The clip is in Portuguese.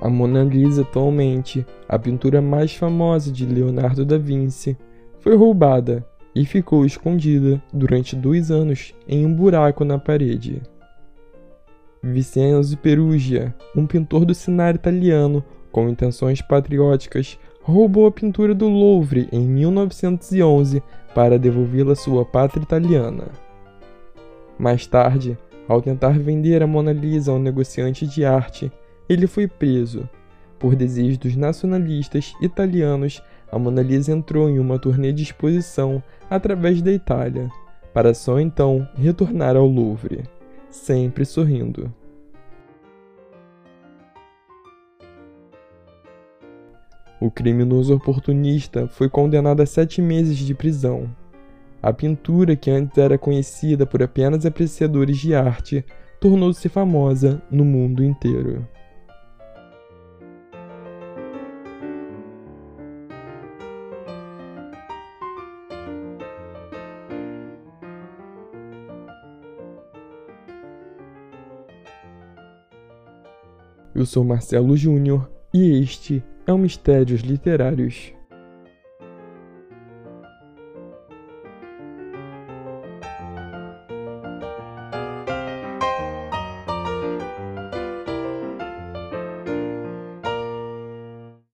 A Mona Lisa, atualmente, a pintura mais famosa de Leonardo da Vinci, foi roubada e ficou escondida durante dois anos em um buraco na parede. Vincenzo Perugia, um pintor do cenário italiano com intenções patrióticas, roubou a pintura do Louvre em 1911 para devolvê-la à sua pátria italiana. Mais tarde, ao tentar vender a Mona Lisa a um negociante de arte, ele foi preso. Por desejo dos nacionalistas italianos, a Mona Lisa entrou em uma turnê de exposição através da Itália, para só então retornar ao Louvre, sempre sorrindo. O criminoso oportunista foi condenado a sete meses de prisão. A pintura, que antes era conhecida por apenas apreciadores de arte, tornou-se famosa no mundo inteiro. Eu sou Marcelo Júnior e este é o Mistérios Literários.